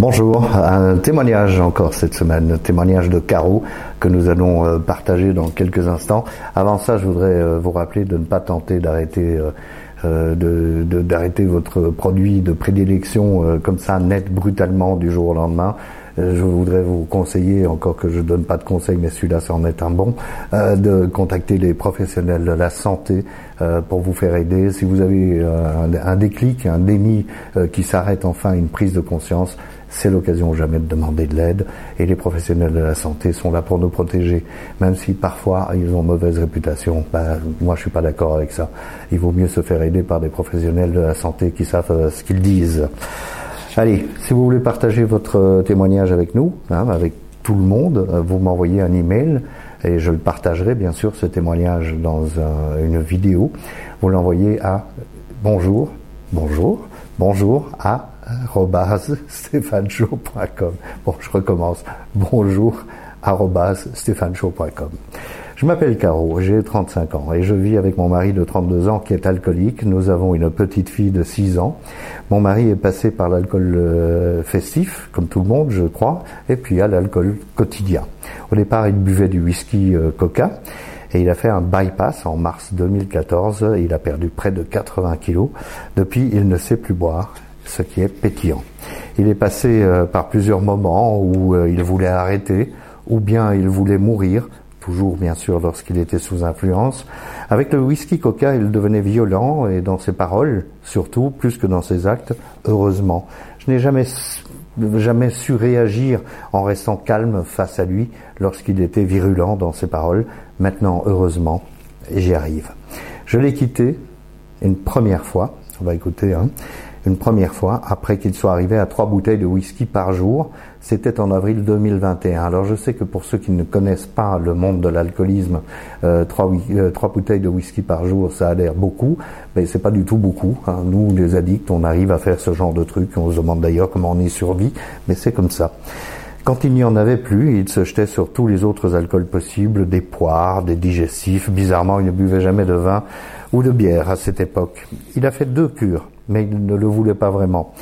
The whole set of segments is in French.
Bonjour, un témoignage encore cette semaine, un témoignage de Caro que nous allons euh, partager dans quelques instants. Avant ça, je voudrais euh, vous rappeler de ne pas tenter d'arrêter euh, votre produit de prédilection comme ça net brutalement du jour au lendemain. Je voudrais vous conseiller, encore que je donne pas de conseils, mais celui-là c'en est un bon, de contacter les professionnels de la santé pour vous faire aider. Si vous avez un, un déclic, un déni qui s'arrête enfin, une prise de conscience, c'est l'occasion jamais de demander de l'aide et les professionnels de la santé sont là pour nous protéger, même si parfois ils ont mauvaise réputation. Ben, moi, je suis pas d'accord avec ça. Il vaut mieux se faire aider par des professionnels de la santé qui savent euh, ce qu'ils disent. Allez, si vous voulez partager votre euh, témoignage avec nous, hein, avec tout le monde, euh, vous m'envoyez un email et je le partagerai bien sûr ce témoignage dans une vidéo. Vous l'envoyez à bonjour, bonjour, bonjour à stéphaneshow.com. Bon, je recommence. Bonjour stéphaneshow.com. Je m'appelle Caro, j'ai 35 ans et je vis avec mon mari de 32 ans qui est alcoolique. Nous avons une petite fille de 6 ans. Mon mari est passé par l'alcool euh, festif, comme tout le monde, je crois, et puis à l'alcool quotidien. Au départ, il buvait du whisky euh, coca et il a fait un bypass en mars 2014. Il a perdu près de 80 kilos. Depuis, il ne sait plus boire ce qui est pétillant. Il est passé euh, par plusieurs moments où il voulait arrêter, ou bien il voulait mourir, toujours bien sûr lorsqu'il était sous influence. Avec le whisky coca, il devenait violent et dans ses paroles, surtout, plus que dans ses actes, heureusement. Je n'ai jamais jamais su réagir en restant calme face à lui lorsqu'il était virulent dans ses paroles. Maintenant, heureusement, j'y arrive. Je l'ai quitté une première fois. On va écouter. Hein une première fois après qu'il soit arrivé à trois bouteilles de whisky par jour. C'était en avril 2021. Alors je sais que pour ceux qui ne connaissent pas le monde de l'alcoolisme, euh, trois, euh, trois, bouteilles de whisky par jour, ça a l'air beaucoup, mais c'est pas du tout beaucoup. Hein. Nous, les addicts, on arrive à faire ce genre de truc. On se demande d'ailleurs comment on y survit, mais c'est comme ça. Quand il n'y en avait plus, il se jetait sur tous les autres alcools possibles, des poires, des digestifs. Bizarrement, il ne buvait jamais de vin ou de bière à cette époque. Il a fait deux cures mais il ne le voulait pas vraiment.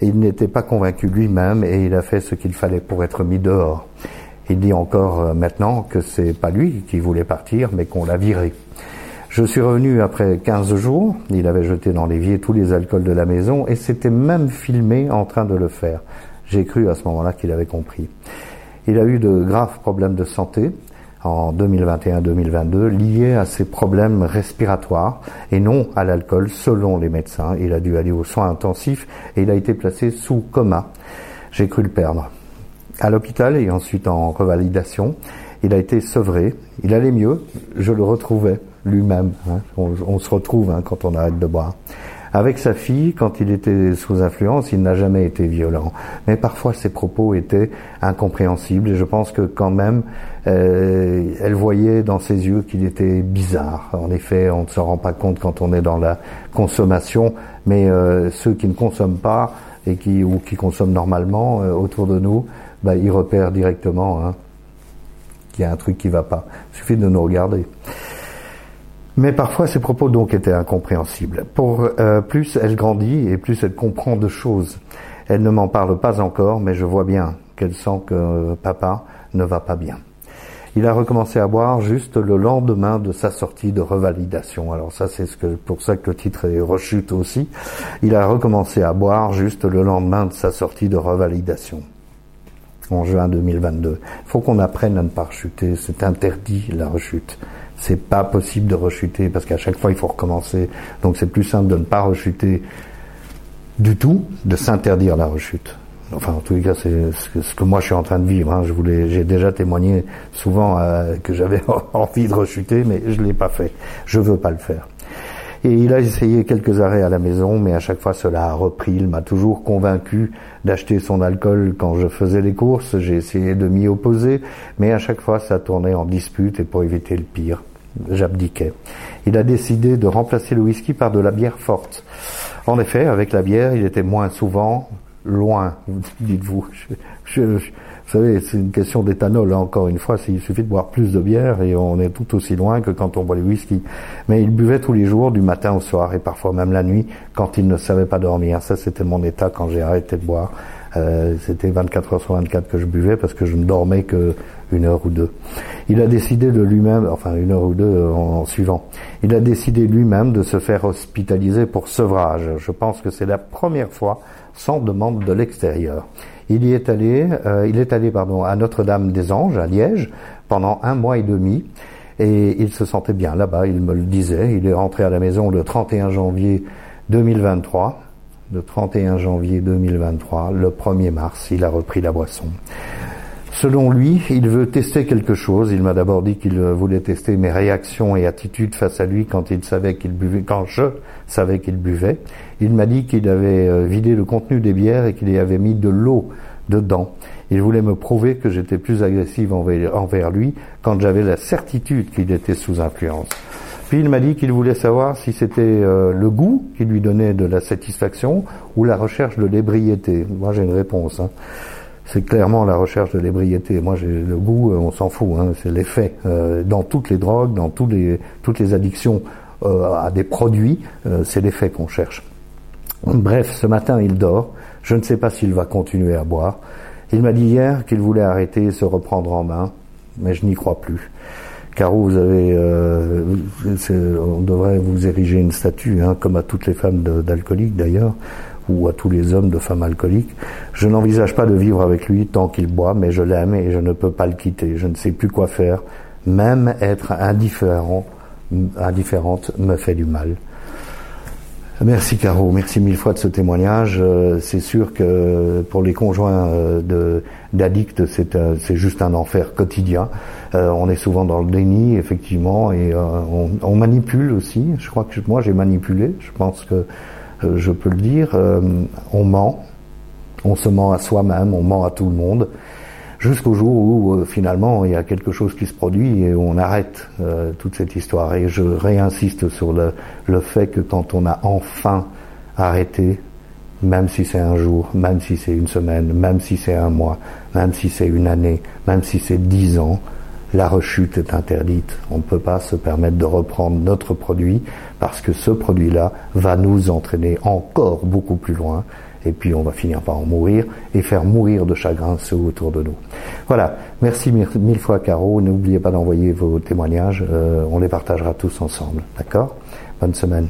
Il n'était pas convaincu lui-même et il a fait ce qu'il fallait pour être mis dehors. Il dit encore euh, maintenant que c'est pas lui qui voulait partir, mais qu'on l'a viré. Je suis revenu après 15 jours. Il avait jeté dans l'évier tous les alcools de la maison et s'était même filmé en train de le faire. J'ai cru à ce moment-là qu'il avait compris. Il a eu de graves problèmes de santé en 2021-2022 lié à ses problèmes respiratoires et non à l'alcool selon les médecins. Il a dû aller aux soins intensifs et il a été placé sous coma. J'ai cru le perdre. À l'hôpital et ensuite en revalidation, il a été sevré. Il allait mieux. Je le retrouvais lui-même. Hein. On, se retrouve hein, quand on arrête de boire. Avec sa fille, quand il était sous influence, il n'a jamais été violent. Mais parfois ses propos étaient incompréhensibles et je pense que quand même, euh, elle voyait dans ses yeux qu'il était bizarre. En effet, on ne se rend pas compte quand on est dans la consommation, mais euh, ceux qui ne consomment pas et qui ou qui consomment normalement euh, autour de nous, bah, ils repèrent directement hein, qu'il y a un truc qui va pas. Il suffit de nous regarder. Mais parfois, ses propos donc étaient incompréhensibles. Pour euh, plus elle grandit et plus elle comprend de choses. Elle ne m'en parle pas encore, mais je vois bien qu'elle sent que papa ne va pas bien. Il a recommencé à boire juste le lendemain de sa sortie de revalidation. Alors ça, c'est ce que, pour ça que le titre est rechute aussi. Il a recommencé à boire juste le lendemain de sa sortie de revalidation en juin 2022. Il faut qu'on apprenne à ne pas rechuter. C'est interdit la rechute c'est pas possible de rechuter parce qu'à chaque fois il faut recommencer. Donc c'est plus simple de ne pas rechuter du tout, de s'interdire la rechute. Enfin, en tous les cas, c'est ce que moi je suis en train de vivre. Hein. Je voulais, j'ai déjà témoigné souvent euh, que j'avais envie de rechuter, mais je l'ai pas fait. Je veux pas le faire. Et il a essayé quelques arrêts à la maison, mais à chaque fois cela a repris. Il m'a toujours convaincu d'acheter son alcool quand je faisais les courses. J'ai essayé de m'y opposer, mais à chaque fois ça tournait en dispute et pour éviter le pire, j'abdiquais. Il a décidé de remplacer le whisky par de la bière forte. En effet, avec la bière, il était moins souvent loin, dites-vous. Vous savez, c'est une question d'éthanol, hein, encore une fois, il suffit de boire plus de bière et on est tout aussi loin que quand on boit du whisky. Mais il buvait tous les jours, du matin au soir et parfois même la nuit, quand il ne savait pas dormir. Ça, c'était mon état quand j'ai arrêté de boire. Euh, C'était 24 heures sur 24 que je buvais parce que je ne dormais que une heure ou deux. Il a décidé de lui-même, enfin une heure ou deux en, en suivant, il a décidé lui-même de se faire hospitaliser pour sevrage. Je pense que c'est la première fois sans demande de l'extérieur. Il y est allé, euh, il est allé pardon à Notre-Dame-des-Anges à Liège pendant un mois et demi et il se sentait bien là-bas. Il me le disait. Il est rentré à la maison le 31 janvier 2023. Le 31 janvier 2023, le 1er mars, il a repris la boisson. Selon lui, il veut tester quelque chose. Il m'a d'abord dit qu'il voulait tester mes réactions et attitudes face à lui quand il savait qu'il buvait, quand je savais qu'il buvait. Il m'a dit qu'il avait euh, vidé le contenu des bières et qu'il y avait mis de l'eau dedans. Il voulait me prouver que j'étais plus agressive envers lui quand j'avais la certitude qu'il était sous influence. Puis il m'a dit qu'il voulait savoir si c'était euh, le goût qui lui donnait de la satisfaction ou la recherche de l'ébriété. Moi j'ai une réponse. Hein c'est clairement la recherche de l'ébriété. Moi, j'ai le goût, euh, on s'en fout. Hein, c'est l'effet. Euh, dans toutes les drogues, dans tous les, toutes les addictions euh, à des produits, c'est l'effet qu'on cherche. Bref, ce matin, il dort. Je ne sais pas s'il va continuer à boire. Il m'a dit hier qu'il voulait arrêter et se reprendre en main, mais je n'y crois plus. Caro, vous avez, on devrait vous ériger une statue, hein, comme à toutes les femmes d'alcooliques d'ailleurs ou à tous les hommes de femmes alcooliques. Je n'envisage pas de vivre avec lui tant qu'il boit, mais je l'aime et je ne peux pas le quitter. Je ne sais plus quoi faire. Même être indifférent, indifférente me fait du mal. Merci Caro, merci mille fois de ce témoignage. Euh, c'est sûr que pour les conjoints euh, d'addicts, c'est euh, juste un enfer quotidien. on est souvent dans le déni, effectivement, et on, on, manipule aussi. Je crois que moi j'ai manipulé. Je pense que je peux le dire, euh, on ment, on se ment à soi-même, on ment à tout le monde, jusqu'au jour où euh, finalement il y a quelque chose qui se produit et on arrête toute cette histoire. Et je réinsiste sur le fait que quand on a enfin arrêté, même si c'est un jour, même si c'est une semaine, même si c'est un mois, même si c'est une année, même si c'est dix ans, la rechute est interdite. On ne peut pas se permettre de reprendre notre produit parce que ce produit-là va nous entraîner encore beaucoup plus loin et puis on va finir par en mourir et faire mourir de chagrin ceux autour de nous. Voilà, merci mille fois Caro, n'oubliez pas d'envoyer vos témoignages, euh, on les partagera tous ensemble, d'accord? Bonne semaine.